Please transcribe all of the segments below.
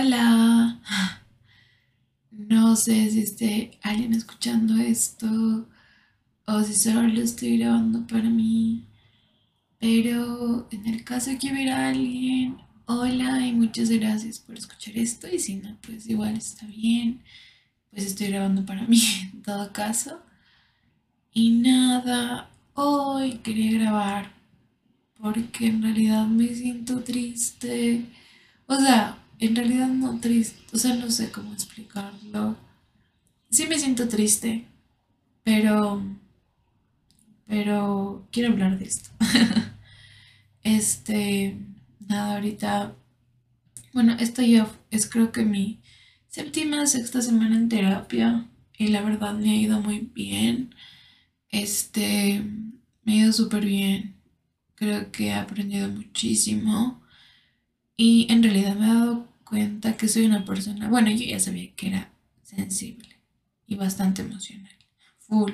Hola. No sé si esté alguien escuchando esto o si solo lo estoy grabando para mí. Pero en el caso de que hubiera alguien, hola y muchas gracias por escuchar esto. Y si no, pues igual está bien. Pues estoy grabando para mí en todo caso. Y nada, hoy quería grabar porque en realidad me siento triste. O sea, en realidad no triste, o sea, no sé cómo explicarlo. Sí me siento triste, pero pero quiero hablar de esto. este, nada, ahorita bueno, esto ya es creo que mi séptima, sexta semana en terapia y la verdad me ha ido muy bien. Este, me ha ido súper bien. Creo que he aprendido muchísimo y en realidad me he dado cuenta que soy una persona, bueno, yo ya sabía que era sensible y bastante emocional, full.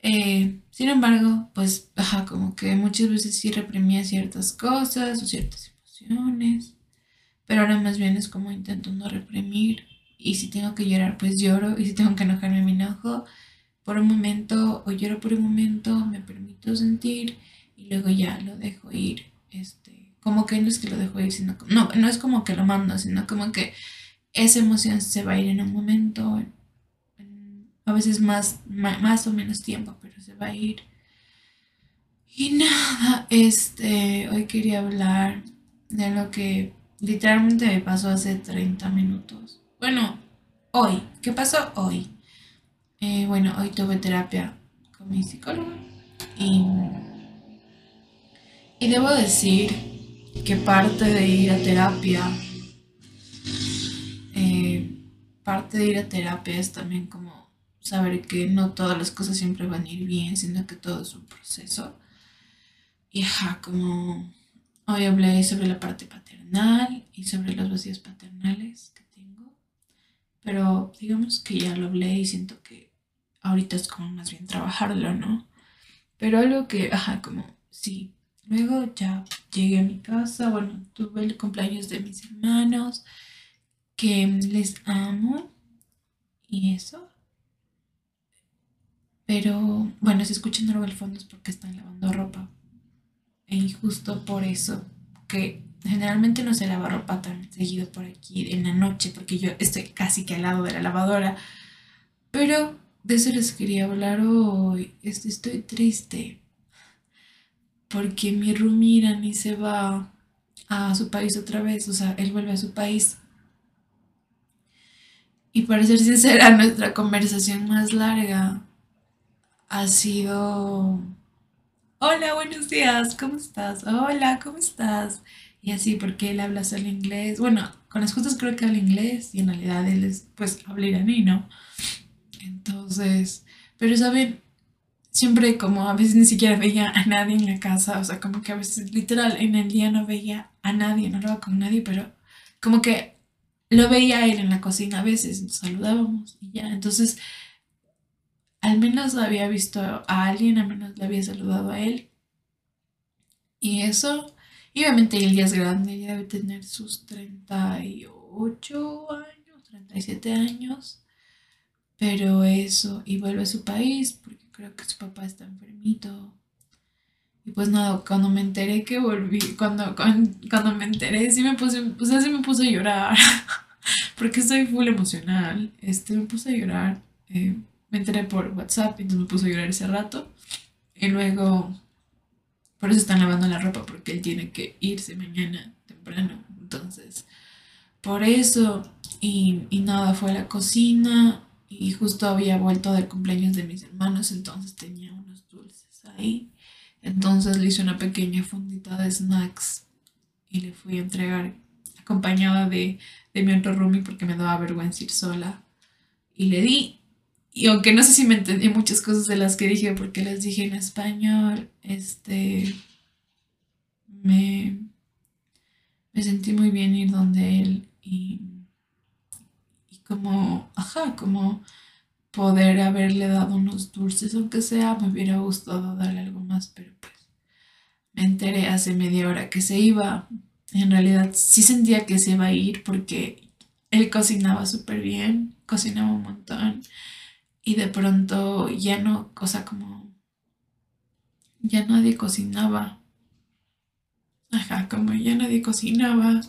Eh, sin embargo, pues, como que muchas veces sí reprimía ciertas cosas o ciertas emociones, pero ahora más bien es como intento no reprimir y si tengo que llorar, pues lloro y si tengo que enojarme, me enojo por un momento o lloro por un momento, me permito sentir y luego ya lo dejo ir, este, como que no es que lo dejo ir, sino no, no es como que lo mando, sino como que esa emoción se va a ir en un momento, a veces más, más, o menos tiempo, pero se va a ir. Y nada, este, hoy quería hablar de lo que literalmente me pasó hace 30 minutos. Bueno, hoy, ¿qué pasó hoy? Eh, bueno, hoy tuve terapia con mi psicólogo y, y debo decir que parte de ir a terapia, eh, parte de ir a terapia es también como saber que no todas las cosas siempre van a ir bien, sino que todo es un proceso. Y ajá, como hoy hablé sobre la parte paternal y sobre los vacíos paternales que tengo, pero digamos que ya lo hablé y siento que ahorita es como más bien trabajarlo, ¿no? Pero algo que, ajá, como sí, Luego ya llegué a mi casa, bueno, tuve el cumpleaños de mis hermanos, que les amo y eso. Pero bueno, si escuchan algo al fondo es porque están lavando ropa. Y justo por eso, que generalmente no se lava ropa tan seguido por aquí en la noche, porque yo estoy casi que al lado de la lavadora. Pero de eso les quería hablar hoy. Estoy triste porque mi roomie ni se va a su país otra vez, o sea, él vuelve a su país. Y para ser sincera, nuestra conversación más larga ha sido, hola, buenos días, ¿cómo estás? Hola, ¿cómo estás? Y así, porque él habla solo inglés. Bueno, con las justas creo que habla inglés y en realidad él es, pues, habla iraní, ¿no? Entonces, pero saben, siempre como a veces ni siquiera veía a nadie en la casa, o sea, como que a veces literal en el día no veía a nadie, no hablaba con nadie, pero como que lo veía él en la cocina a veces, nos saludábamos y ya, entonces al menos había visto a alguien, al menos le había saludado a él. Y eso, y obviamente él ya es grande, ya debe tener sus 38 años, 37 años. Pero eso, y vuelve a su país porque creo que su papá está enfermito. Y pues nada, cuando me enteré que volví, cuando, cuando, me enteré, sí me puse, o sea, sí me puse a llorar, porque estoy full emocional, este, me puse a llorar, eh, me enteré por WhatsApp, entonces me puse a llorar ese rato, y luego, por eso están lavando la ropa, porque él tiene que irse mañana temprano, entonces, por eso, y, y nada, fue a la cocina, y justo había vuelto del cumpleaños de mis hermanos, entonces tenía unos dulces ahí. Entonces le hice una pequeña fundita de snacks y le fui a entregar acompañada de, de mi otro roomie porque me daba vergüenza ir sola. Y le di. Y aunque no sé si me entendí muchas cosas de las que dije porque las dije en español, este me, me sentí muy bien ir donde él y como, ajá, como poder haberle dado unos dulces, aunque sea, me hubiera gustado darle algo más, pero pues me enteré hace media hora que se iba en realidad sí sentía que se iba a ir porque él cocinaba súper bien, cocinaba un montón y de pronto ya no, cosa como, ya nadie cocinaba. Ajá, como ya nadie cocinaba.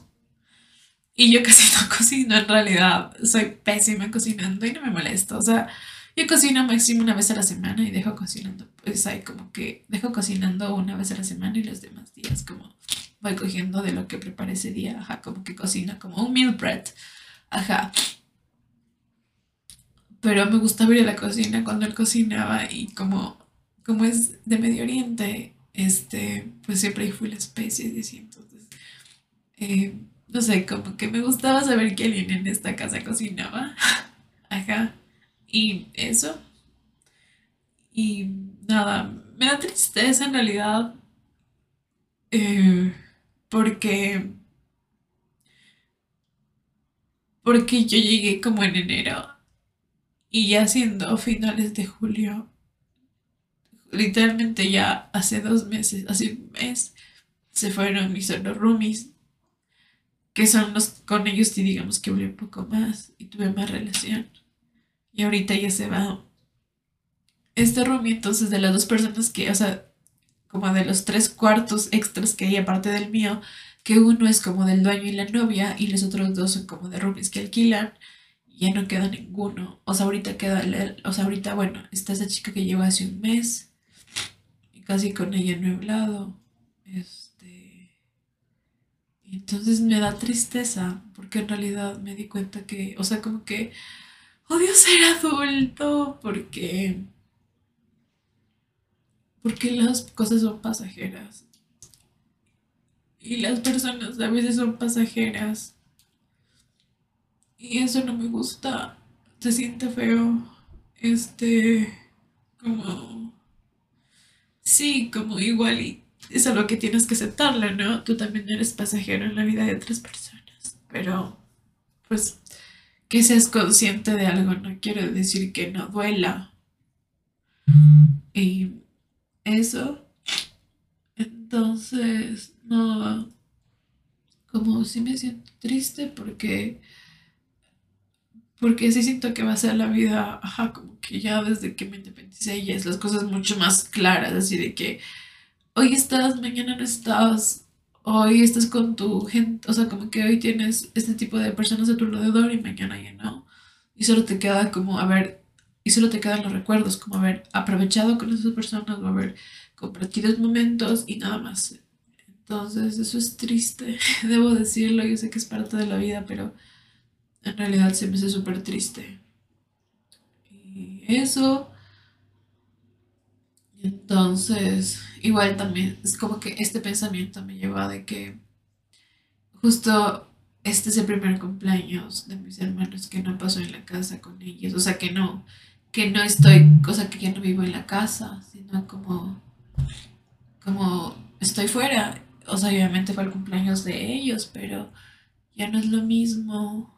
Y yo casi no cocino en realidad. Soy pésima cocinando y no me molesto. O sea, yo cocino máximo una vez a la semana y dejo cocinando. Pues hay como que dejo cocinando una vez a la semana y los demás días como voy cogiendo de lo que preparé ese día. Ajá, como que cocina como un meal bread. Ajá. Pero me gustaba ir a la cocina cuando él cocinaba y como, como es de Medio Oriente, este, pues siempre hay full especies así. Entonces, eh, no sé, como que me gustaba saber que alguien en esta casa cocinaba. Ajá. Y eso. Y nada, me da tristeza en realidad. eh, porque, porque yo llegué como en enero y ya siendo finales de julio, literalmente ya hace dos meses, hace un mes, se fueron mis otros roomies, que son los con ellos y digamos que hablé un poco más y tuve más relación. Y ahorita ya se va este roomie, entonces de las dos personas que, o sea, como de los tres cuartos extras que hay aparte del mío, que uno es como del dueño y la novia y los otros dos son como de roomies que alquilan, ya no queda ninguno. O sea, ahorita queda, o sea, ahorita, bueno, está esa chica que lleva hace un mes y casi con ella no he hablado. Y entonces me da tristeza porque en realidad me di cuenta que, o sea, como que odio ser adulto porque porque las cosas son pasajeras y las personas a veces son pasajeras y eso no me gusta. Se siente feo. Este, como, sí, como igual y es algo que tienes que aceptarlo, ¿no? Tú también eres pasajero en la vida de otras personas, pero pues que seas consciente de algo no quiere decir que no duela. Y eso, entonces, no, como sí me siento triste porque Porque sí siento que va a ser la vida, ajá, como que ya desde que me independicé ya es las cosas mucho más claras, así de que hoy estás, mañana no estás, hoy estás con tu gente, o sea, como que hoy tienes este tipo de personas a tu alrededor y mañana ya no. Y solo te queda como haber, y solo te quedan los recuerdos, como haber aprovechado con esas personas o haber compartido momentos y nada más. Entonces, eso es triste, debo decirlo, yo sé que es parte de la vida, pero en realidad se me hace súper triste. Y eso, entonces, igual también es como que este pensamiento me lleva de que justo este es el primer cumpleaños de mis hermanos que no pasó en la casa con ellos, o sea que no, que no estoy, cosa que ya no vivo en la casa, sino como, como estoy fuera, o sea, obviamente fue el cumpleaños de ellos, pero ya no es lo mismo.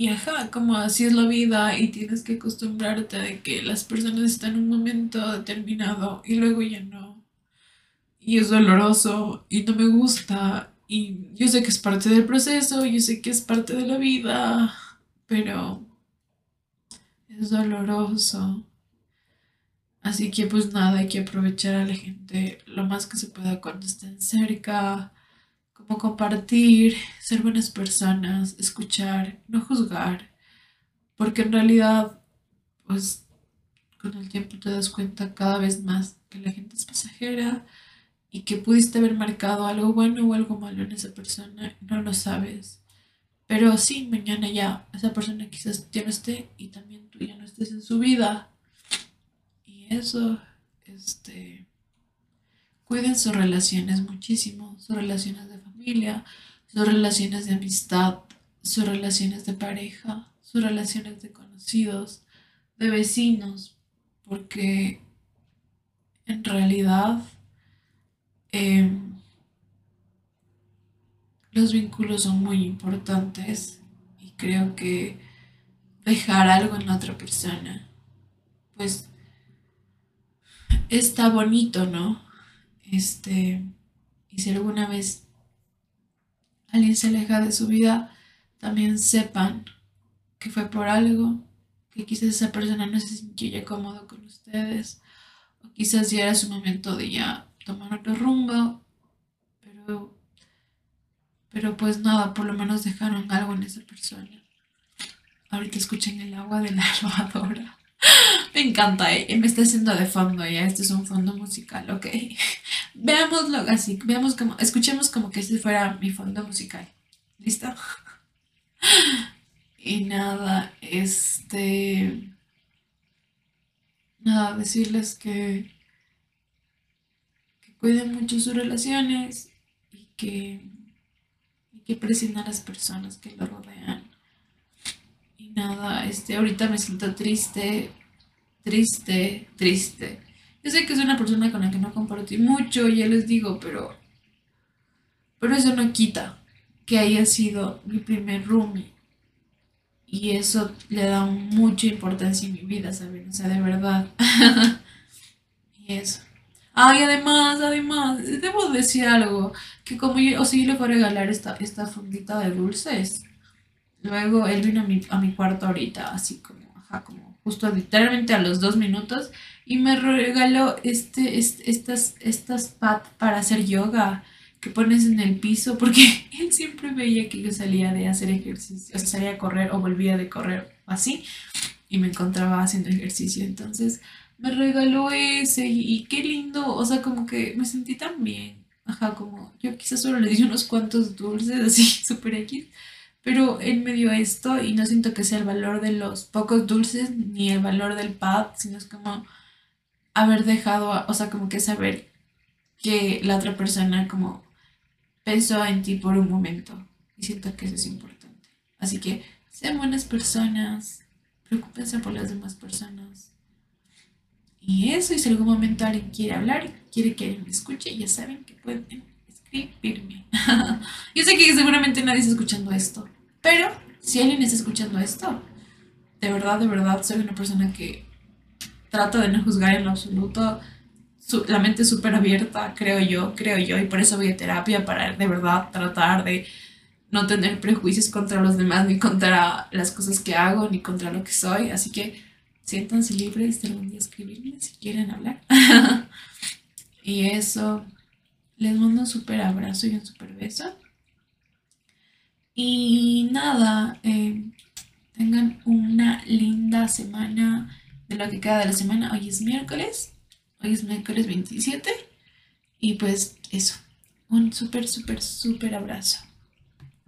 Y ajá, como así es la vida y tienes que acostumbrarte a que las personas están en un momento determinado y luego ya no. Y es doloroso y no me gusta y yo sé que es parte del proceso, yo sé que es parte de la vida, pero es doloroso. Así que pues nada, hay que aprovechar a la gente lo más que se pueda cuando estén cerca, como compartir, ser buenas personas, escuchar, no juzgar, porque en realidad pues con el tiempo te das cuenta cada vez más que la gente es pasajera y que pudiste haber marcado algo bueno o algo malo en esa persona, no lo sabes. Pero sí, mañana ya esa persona quizás ya no esté y también tú ya no estés en su vida. Y eso, este, cuiden sus relaciones muchísimo, sus relaciones de familia, sus relaciones de amistad, sus relaciones de pareja, sus relaciones de conocidos, de vecinos, porque en realidad em, los vínculos son muy importantes y creo que dejar algo en la otra persona, pues está bonito, ¿no? Este, y si alguna vez alguien se aleja de su vida, también sepan que fue por algo, que quizás esa persona no se sintió cómodo con ustedes, o quizás ya era su momento de ya tomar otro rumbo, pero, pero pues nada, por lo menos dejaron algo en esa persona. Ahorita escuchen el agua de la lavadora. Me encanta, eh. me está haciendo de fondo ya. Este es un fondo musical, ok. Veámoslo así, veamos como, escuchemos como que este fuera mi fondo musical. ¿Listo? Y nada, este. Nada, decirles que. que cuiden mucho sus relaciones y que. y que aprecien a las personas que lo rodean. Nada, este, ahorita me siento triste, triste, triste. Yo sé que es una persona con la que no compartí mucho, ya les digo, pero. Pero eso no quita que haya sido mi primer roomie y eso le da mucha importancia en mi vida, ¿saben? O sea, de verdad. y eso. Ay, además, además, debo decir algo, que como yo, o sea, yo le voy a regalar esta, esta fundita de dulces. Luego él vino a mi, a mi cuarto ahorita, así como, ajá, como justo literalmente a los dos minutos, y me regaló este, este estas, estas pads para hacer yoga que pones en el piso, porque él siempre veía que yo salía de hacer ejercicio, o sea, salía a correr o volvía de correr así, y me encontraba haciendo ejercicio. Entonces me regaló ese y, qué lindo, o sea, como que me sentí tan bien. Ajá, como yo quizás solo le di unos cuantos dulces, así, super X, pero él me dio esto y no siento que sea el valor de los pocos dulces ni el valor del pad, sino es como haber dejado, o sea, como que saber que la otra persona como pensó en ti por un momento. Y siento que eso es importante. Así que sean buenas personas, preocúpense por las demás personas. Y eso, y si algún momento alguien quiere hablar, quiere que alguien me escuche, ya saben que pueden escribirme. Yo sé que seguramente nadie está escuchando esto, pero si alguien está escuchando esto, de verdad, de verdad, soy una persona que trata de no juzgar en lo absoluto la mente súper abierta, creo yo, creo yo, y por eso voy a terapia para de verdad tratar de no tener prejuicios contra los demás, ni contra las cosas que hago, ni contra lo que soy. Así que siéntanse libres de algún día escribirme si quieren hablar. y eso, les mando un súper abrazo y un súper beso. Y nada, eh, tengan una linda semana de lo que queda de la semana. Hoy es miércoles. Hoy es miércoles 27. Y pues eso. Un súper, súper, súper abrazo.